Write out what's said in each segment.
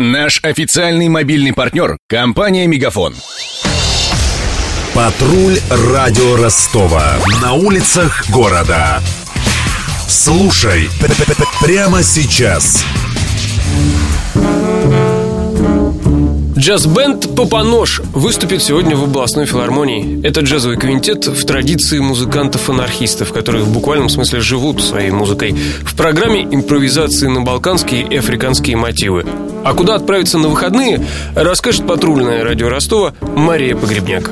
Наш официальный мобильный партнер – компания «Мегафон». Патруль радио Ростова. На улицах города. Слушай прямо сейчас. Джаз-бенд «Попонож» выступит сегодня в областной филармонии. Это джазовый квинтет в традиции музыкантов-анархистов, которые в буквальном смысле живут своей музыкой. В программе импровизации на балканские и африканские мотивы. А куда отправиться на выходные, расскажет патрульное радио Ростова Мария Погребняк.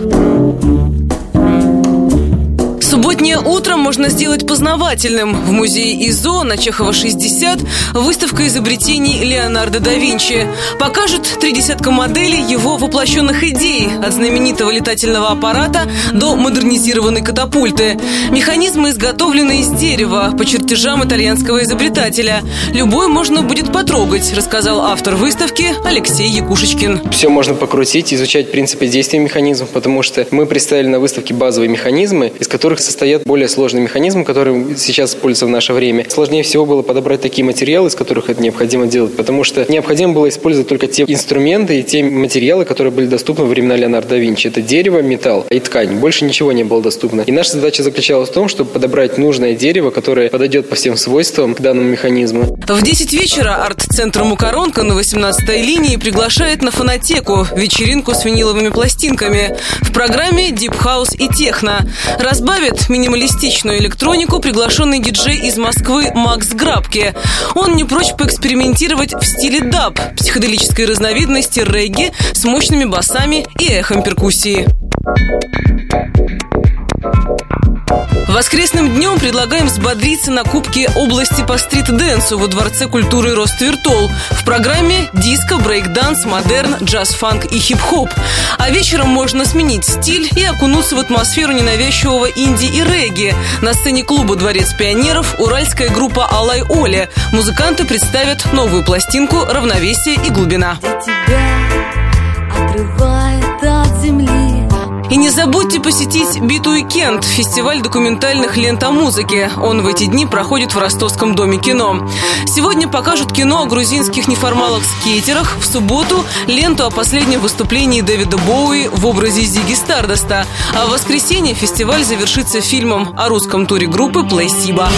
Субботнее утро можно сделать познавательным. В музее ИЗО на Чехова 60 выставка изобретений Леонардо да Винчи. Покажет три десятка моделей его воплощенных идей, от знаменитого летательного аппарата до модернизированной катапульты. Механизмы изготовлены из дерева по чертежам итальянского изобретателя. Любой можно будет потрогать, рассказал автор выставки Алексей Якушечкин. Все можно покрутить, изучать принципы действия механизмов, потому что мы представили на выставке базовые механизмы, из которых состоят более сложные механизмы, которые сейчас используются в наше время. Сложнее всего было подобрать такие материалы, из которых это необходимо делать, потому что необходимо было использовать только те инструменты и те материалы, которые были доступны во времена Леонардо да Винчи. Это дерево, металл и ткань. Больше ничего не было доступно. И наша задача заключалась в том, чтобы подобрать нужное дерево, которое подойдет по всем свойствам к данному механизму. В 10 вечера арт-центр «Мукоронка» на 18-й линии приглашает на фонотеку вечеринку с виниловыми пластинками. В программе House и техно. Разбавит минималистичную электронику приглашенный диджей из Москвы Макс Грабки. Он не прочь поэкспериментировать в стиле даб, психоделической разновидности регги с мощными басами и эхом перкуссии. Воскресным днем предлагаем взбодриться на Кубке области по стрит-дэнсу во Дворце культуры Роствертол. В программе диско, брейк-данс, модерн, джаз-фанк и хип-хоп. А вечером можно сменить стиль и окунуться в атмосферу ненавязчивого инди и регги. На сцене клуба «Дворец пионеров» уральская группа «Алай Оля». Музыканты представят новую пластинку «Равновесие и глубина». Тебя отрывает от земли и не забудьте посетить Beat Weekend, фестиваль документальных лент о музыке. Он в эти дни проходит в Ростовском доме кино. Сегодня покажут кино о грузинских неформалах-скейтерах. В субботу ленту о последнем выступлении Дэвида Боуи в образе Зигги Стардаста. А в воскресенье фестиваль завершится фильмом о русском туре группы Плейсиба.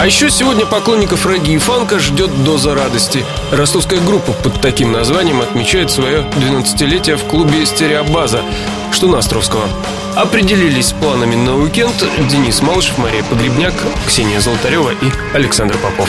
А еще сегодня поклонников регги и фанка ждет доза радости. Ростовская группа под таким названием отмечает свое 12-летие в клубе «Стереобаза», что на Островского. Определились с планами на уикенд Денис Малышев, Мария Погребняк, Ксения Золотарева и Александр Попов.